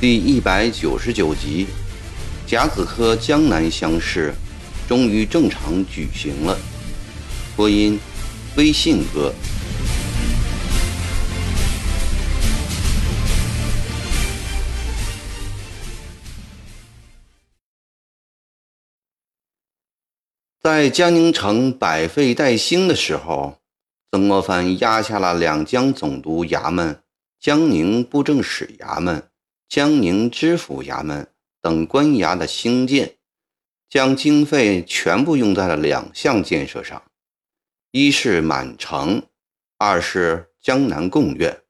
第一百九十九集，甲子科江南乡试终于正常举行了。播音：微信哥。在江宁城百废待兴的时候，曾国藩压下了两江总督衙门、江宁布政使衙门。江宁知府衙门等官衙的兴建，将经费全部用在了两项建设上：一是满城，二是江南贡院。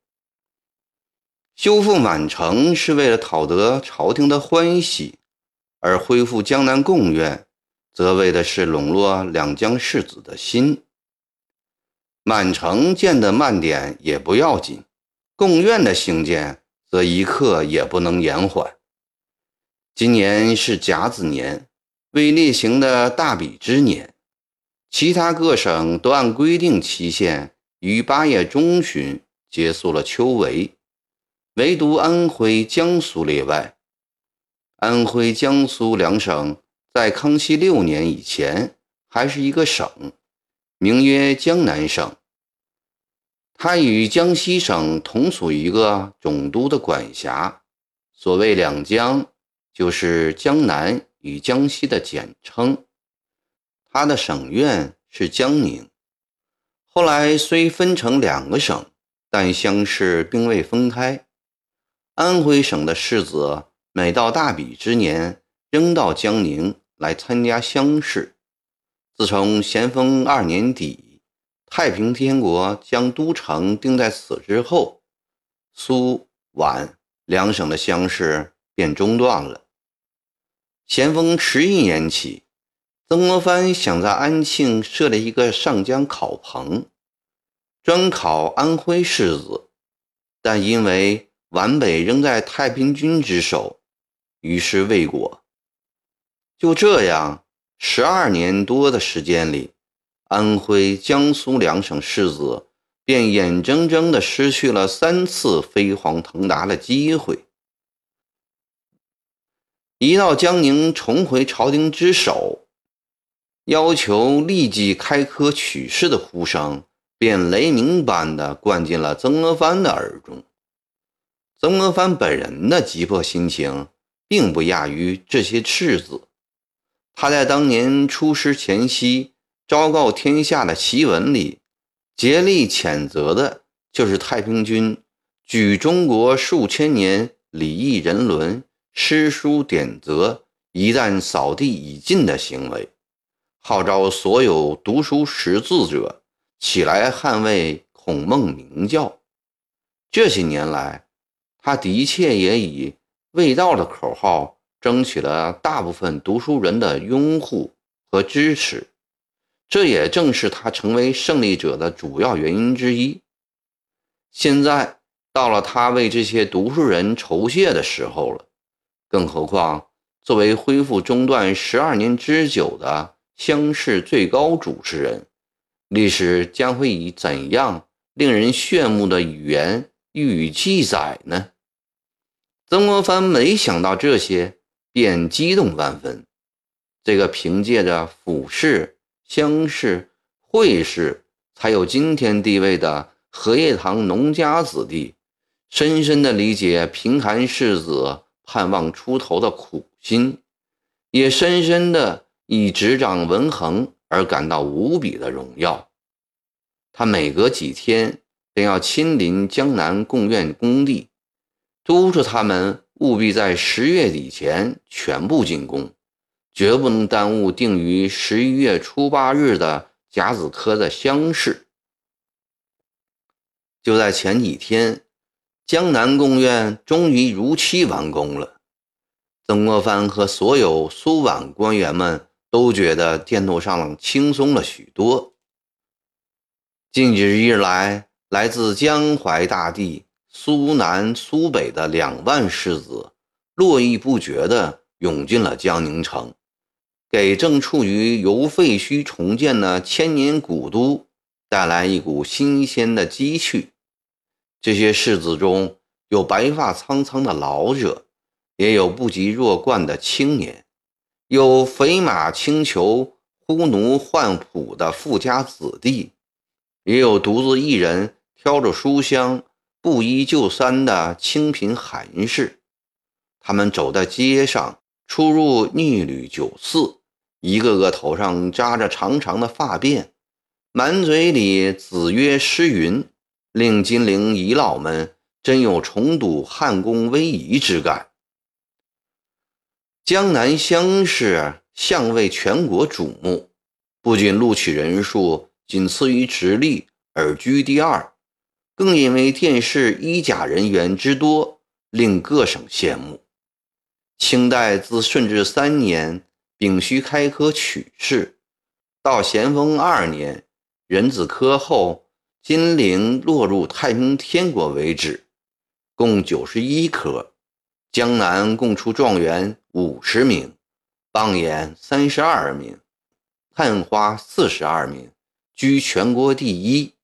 修复满城是为了讨得朝廷的欢喜，而恢复江南贡院，则为的是笼络两江士子的心。满城建得慢点也不要紧，贡院的兴建。则一刻也不能延缓。今年是甲子年，为例行的大比之年，其他各省都按规定期限于八月中旬结束了秋闱，唯独安徽、江苏例外。安徽、江苏两省在康熙六年以前还是一个省，名曰江南省。它与江西省同属一个总督的管辖。所谓两江，就是江南与江西的简称。它的省院是江宁。后来虽分成两个省，但乡试并未分开。安徽省的士子每到大比之年，仍到江宁来参加乡试。自从咸丰二年底。太平天国将都城定在此之后，苏皖两省的乡试便中断了。咸丰十一年起，曾国藩想在安庆设立一个上江考棚，专考安徽士子，但因为皖北仍在太平军之手，于是未果。就这样，十二年多的时间里。安徽、江苏两省士子便眼睁睁地失去了三次飞黄腾达的机会。一到江宁重回朝廷之手，要求立即开科取士的呼声便雷鸣般的灌进了曾国藩的耳中。曾国藩本人的急迫心情并不亚于这些士子。他在当年出师前夕。昭告天下的檄文里，竭力谴责的就是太平军举中国数千年礼义人伦、诗书典则一旦扫地已尽的行为，号召所有读书识字者起来捍卫孔孟明教。这些年来，他的确也以“卫道”的口号争取了大部分读书人的拥护和支持。这也正是他成为胜利者的主要原因之一。现在到了他为这些读书人酬谢的时候了，更何况作为恢复中断十二年之久的乡试最高主持人，历史将会以怎样令人炫目的语言予以记载呢？曾国藩没想到这些，便激动万分。这个凭借着府试。乡试、会试，才有今天地位的荷叶塘农家子弟，深深的理解贫寒士子盼望出头的苦心，也深深地以执掌文衡而感到无比的荣耀。他每隔几天便要亲临江南贡院工地，督促他们务必在十月底前全部进攻。绝不能耽误定于十一月初八日的甲子科的乡试。就在前几天，江南贡院终于如期完工了。曾国藩和所有苏皖官员们都觉得电头上轻松了许多。近几日来，来自江淮大地、苏南、苏北的两万士子，络绎不绝地涌进了江宁城。给正处于由废墟重建的千年古都带来一股新鲜的机趣。这些士子中有白发苍苍的老者，也有不及弱冠的青年，有肥马轻裘、呼奴唤仆的富家子弟，也有独自一人挑着书箱、布衣就衫的清贫寒士。他们走在街上，出入逆旅酒肆。一个个头上扎着长长的发辫，满嘴里子曰诗云，令金陵遗老们真有重睹汉宫威仪之感。江南乡试向为全国瞩目，不仅录取人数仅次于直隶而居第二，更因为殿试一甲人员之多，令各省羡慕。清代自顺治三年。丙戌开科取士，到咸丰二年壬子科后，金陵落入太平天国为止，共九十一科。江南共出状元五十名，榜眼三十二名，探花四十二名，居全国第一，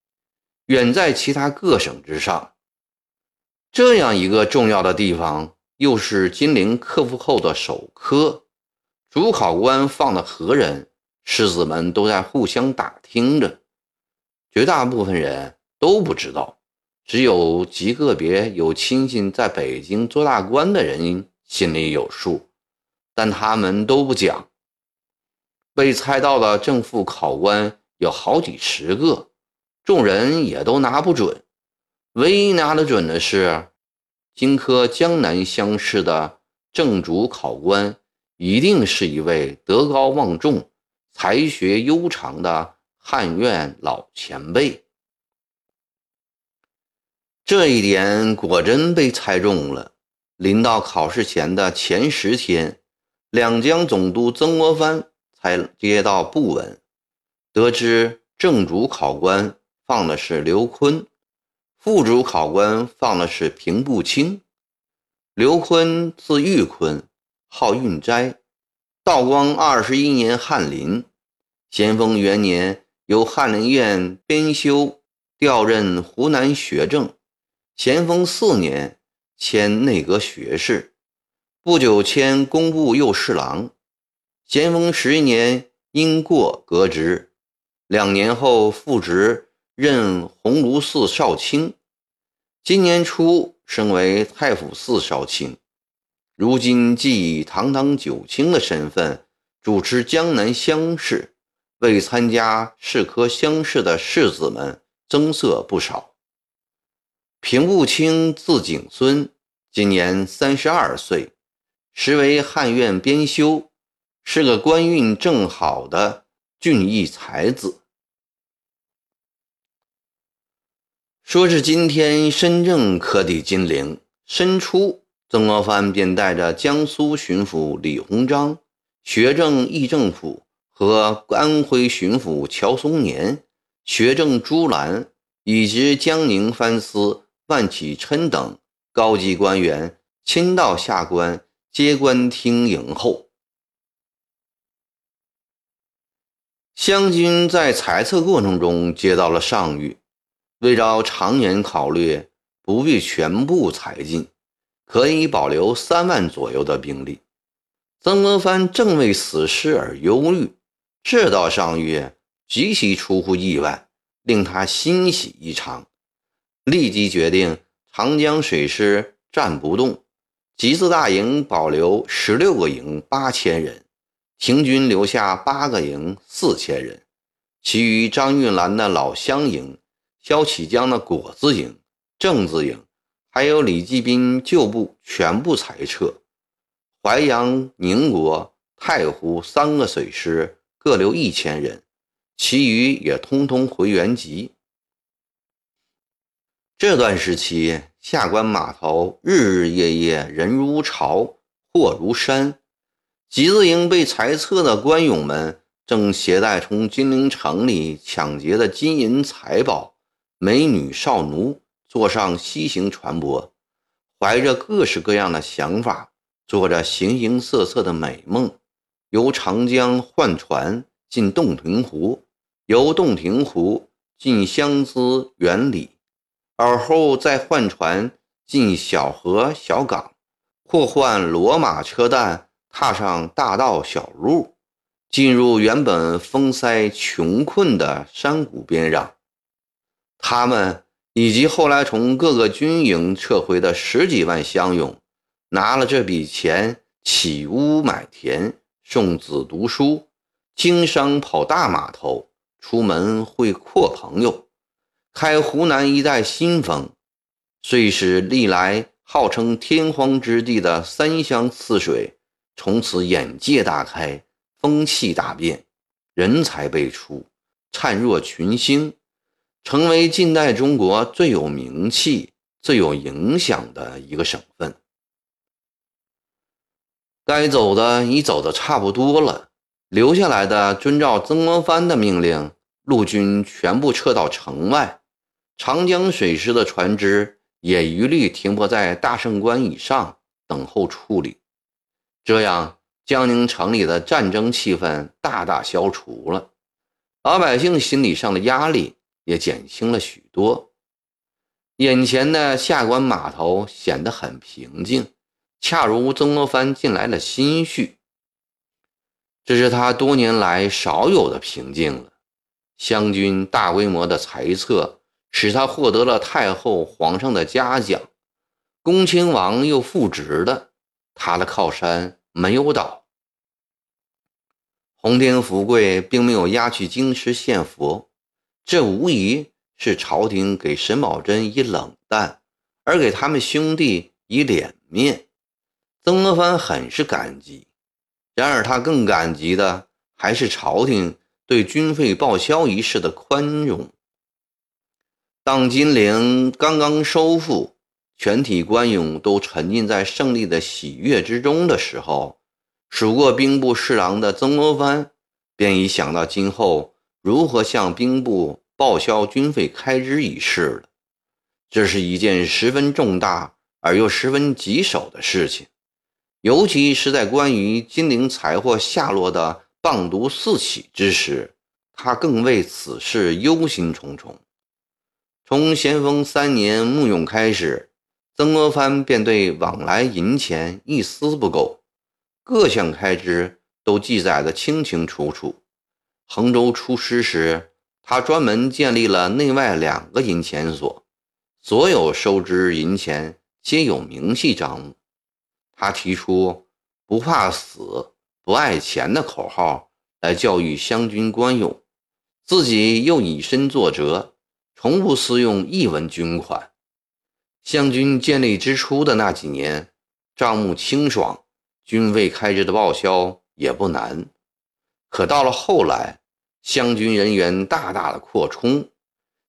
远在其他各省之上。这样一个重要的地方，又是金陵克服后的首科。主考官放的何人？士子们都在互相打听着，绝大部分人都不知道，只有极个别有亲戚在北京做大官的人心里有数，但他们都不讲。被猜到的正副考官有好几十个，众人也都拿不准。唯一拿得准的是，荆轲江南乡试的正主考官。一定是一位德高望重、才学悠长的汉院老前辈。这一点果真被猜中了。临到考试前的前十天，两江总督曾国藩才接到布文，得知正主考官放的是刘坤，副主考官放的是平步青。刘坤字玉坤。号运斋，道光二十一年翰林，咸丰元年由翰林院编修调任湖南学政，咸丰四年迁内阁学士，不久迁工部右侍郎，咸丰十一年因过革职，两年后复职任鸿胪寺少卿，今年初升为太府寺少卿。如今既以堂堂九卿的身份主持江南乡试，为参加试科乡试的士子们增色不少。平步青字景孙，今年三十二岁，时为汉院编修，是个官运正好的俊逸才子。说是今天深圳可抵金陵，申初。曾国藩便带着江苏巡抚李鸿章、学政议政府和安徽巡抚乔松年、学政朱澜以及江宁藩司万启琛等高级官员亲到下关接官厅迎候。湘军在裁测过程中接到了上谕，对照长远考虑，不必全部裁进。可以保留三万左右的兵力。曾国藩正为此事而忧虑，这道上谕极其出乎意外，令他欣喜异常，立即决定长江水师暂不动，集字大营保留十六个营八千人，停军留下八个营四千人，其余张运兰的老乡营、萧启江的果子营、正字营。还有李继斌旧部全部裁撤，淮阳、宁国、太湖三个水师各留一千人，其余也通通回原籍。这段时期，下关码头日日夜夜人如潮，货如山。集字营被裁撤的官勇们，正携带从金陵城里抢劫的金银财宝、美女少奴。坐上西行船舶，怀着各式各样的想法，做着形形色色的美梦，由长江换船进洞庭湖，由洞庭湖进湘资原里，而后再换船进小河小港，或换骡马车担，踏上大道小路，进入原本封塞穷困的山谷边上。他们以及后来从各个军营撤回的十几万乡勇，拿了这笔钱起屋买田，送子读书，经商跑大码头，出门会阔朋友，开湖南一带新风，遂使历来号称天荒之地的三湘泗水，从此眼界大开，风气大变，人才辈出，灿若群星。成为近代中国最有名气、最有影响的一个省份。该走的已走的差不多了，留下来的遵照曾国藩的命令，陆军全部撤到城外，长江水师的船只也一律停泊在大胜关以上，等候处理。这样，江宁城里的战争气氛大大消除了，老百姓心理上的压力。也减轻了许多。眼前的下关码头显得很平静，恰如曾国藩近来的心绪。这是他多年来少有的平静了。湘军大规模的裁撤，使他获得了太后、皇上的嘉奖，恭亲王又复职了，他的靠山没有倒。洪天福贵并没有押去京师献佛。这无疑是朝廷给沈葆桢以冷淡，而给他们兄弟以脸面。曾国藩很是感激，然而他更感激的还是朝廷对军费报销一事的宽容。当金陵刚刚收复，全体官勇都沉浸在胜利的喜悦之中的时候，数过兵部侍郎的曾国藩便已想到今后。如何向兵部报销军费开支一事了？这是一件十分重大而又十分棘手的事情，尤其是在关于金陵财货下落的棒毒四起之时，他更为此事忧心忡忡。从咸丰三年募勇开始，曾国藩便对往来银钱一丝不苟，各项开支都记载得清清楚楚。衡州出师时，他专门建立了内外两个银钱所，所有收支银钱皆有明细账目。他提出“不怕死，不爱钱”的口号来教育湘军官勇，自己又以身作则，从不私用一文军款。湘军建立之初的那几年，账目清爽，军费开支的报销也不难。可到了后来，湘军人员大大的扩充，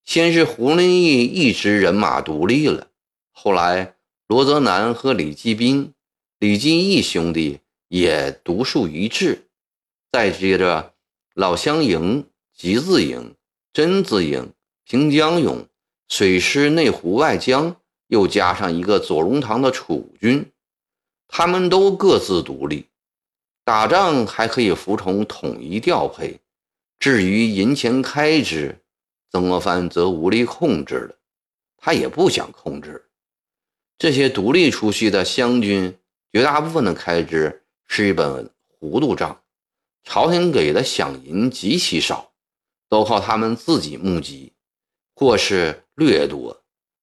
先是胡林翼一支人马独立了，后来罗泽南和李继斌、李继义兄弟也独树一帜，再接着老乡营、集字营、真字营、平江勇、水师内湖外江，又加上一个左宗棠的楚军，他们都各自独立。打仗还可以服从统一调配，至于银钱开支，曾国藩则无力控制了。他也不想控制这些独立出去的湘军，绝大部分的开支是一本糊涂账，朝廷给的饷银极其少，都靠他们自己募集，或是掠夺。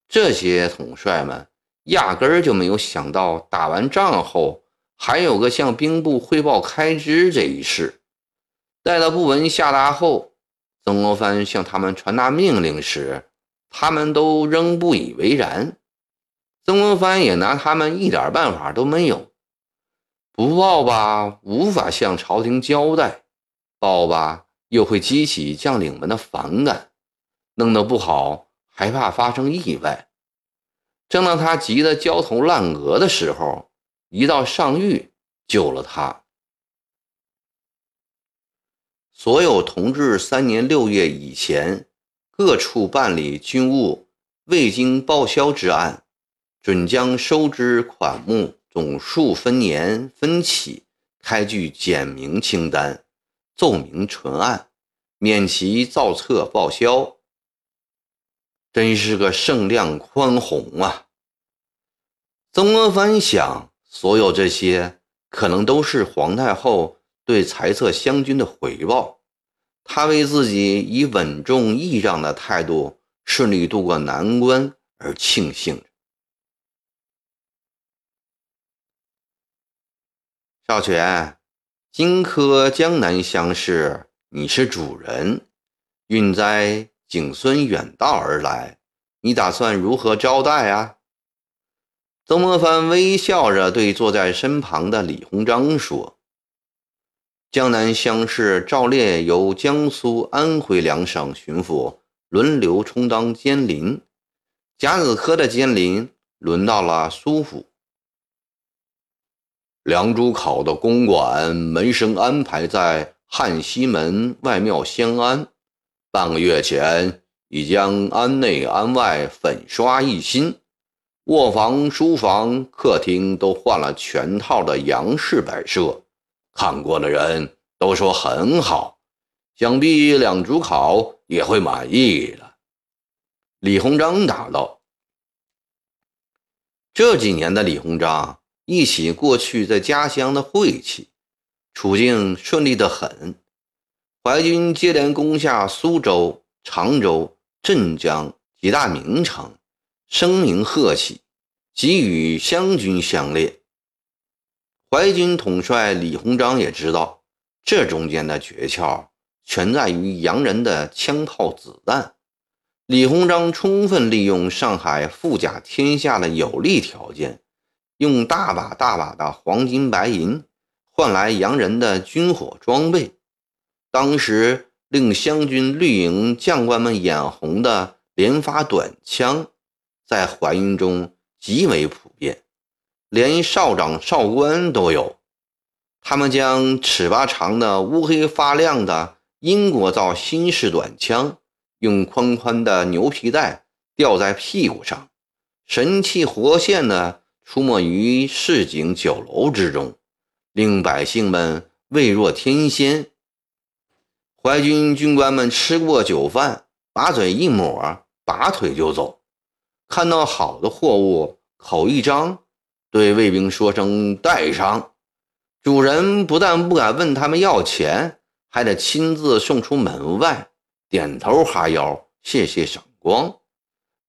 这些统帅们压根儿就没有想到，打完仗后。还有个向兵部汇报开支这一事，待到布文下达后，曾国藩向他们传达命令时，他们都仍不以为然。曾国藩也拿他们一点办法都没有，不报吧，无法向朝廷交代；报吧，又会激起将领们的反感，弄得不好，还怕发生意外。正当他急得焦头烂额的时候，一道上谕救了他。所有同治三年六月以前各处办理军务未经报销之案，准将收支款目总数分年分起开具简明清单，奏明纯案，免其造册报销。真是个圣量宽宏啊！曾国藩想，所有这些可能都是皇太后对裁撤湘军的回报。她为自己以稳重义让的态度顺利渡过难关而庆幸着。少荃，荆轲江南乡试，你是主人，运灾。景孙远道而来，你打算如何招待啊？曾国藩微笑着对坐在身旁的李鸿章说：“江南乡试照例由江苏、安徽两省巡抚轮流充当监临，甲子科的监临轮到了苏府。梁朱考的公馆门生安排在汉西门外庙相安。”半个月前，已将安内安外粉刷一新，卧房、书房、客厅都换了全套的洋式摆设，看过的人都说很好，想必两主考也会满意的。李鸿章答道：“这几年的李鸿章忆起过去在家乡的晦气，处境顺利得很。”淮军接连攻下苏州、常州、镇江几大名城，声名鹤起，即与湘军相列。淮军统帅李鸿章也知道，这中间的诀窍全在于洋人的枪炮子弹。李鸿章充分利用上海富甲天下的有利条件，用大把大把的黄金白银换来洋人的军火装备。当时令湘军绿营将官们眼红的连发短枪，在淮军中极为普遍，连少长少官都有。他们将尺八长的乌黑发亮的英国造新式短枪，用宽宽的牛皮带吊在屁股上，神气活现地出没于市井酒楼之中，令百姓们味若天仙。淮军军官们吃过酒饭，把嘴一抹，拔腿就走。看到好的货物，口一张，对卫兵说声“带上”。主人不但不敢问他们要钱，还得亲自送出门外，点头哈腰，谢谢赏光。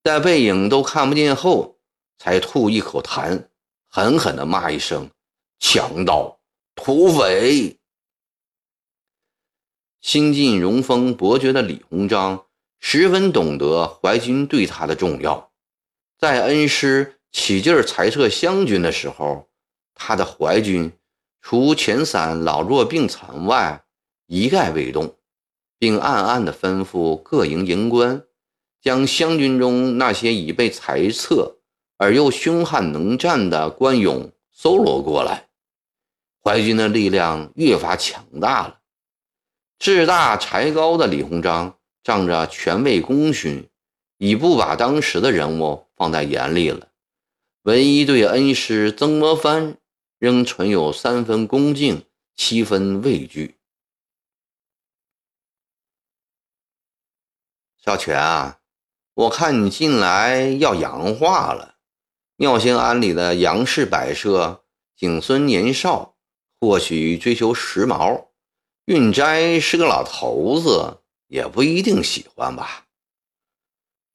在背影都看不见后，才吐一口痰，狠狠地骂一声：“强盗，土匪！”新晋荣封伯爵的李鸿章十分懂得淮军对他的重要，在恩师起劲裁撤湘军的时候，他的淮军除遣散老弱病残外，一概未动，并暗暗地吩咐各营营官，将湘军中那些已被裁撤而又凶悍能战的官勇搜罗过来，淮军的力量越发强大了。志大才高的李鸿章仗着权位功勋，已不把当时的人物放在眼里了，唯一对恩师曾国藩仍存有三分恭敬，七分畏惧。小泉啊，我看你近来要洋化了，妙兴庵里的洋式摆设，景孙年少，或许追求时髦。运斋是个老头子，也不一定喜欢吧。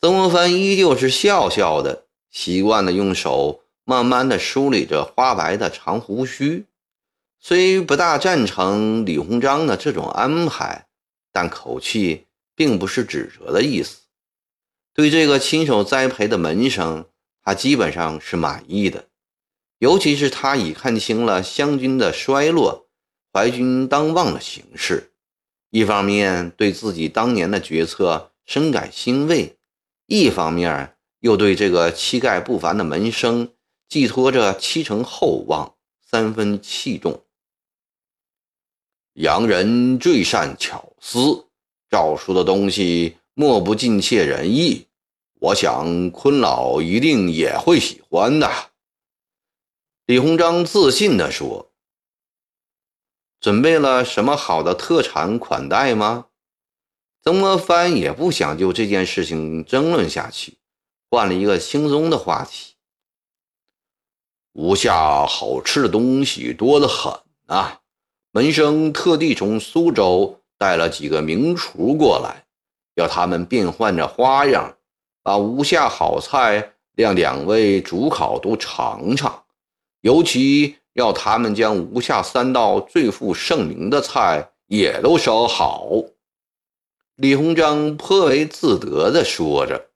曾国藩依旧是笑笑的，习惯的用手慢慢的梳理着花白的长胡须。虽不大赞成李鸿章的这种安排，但口气并不是指责的意思。对这个亲手栽培的门生，他基本上是满意的。尤其是他已看清了湘军的衰落。淮军当旺的形势，一方面对自己当年的决策深感欣慰，一方面又对这个气概不凡的门生寄托着七成厚望，三分器重。洋人最善巧思，诏书的东西莫不尽切人意，我想坤老一定也会喜欢的。李鸿章自信地说。准备了什么好的特产款待吗？曾国藩也不想就这件事情争论下去，换了一个轻松的话题。吴下好吃的东西多得很啊！门生特地从苏州带了几个名厨过来，要他们变换着花样，把吴下好菜让两位主考都尝尝。尤其要他们将吴下三道最负盛名的菜也都烧好。李鸿章颇为自得地说着。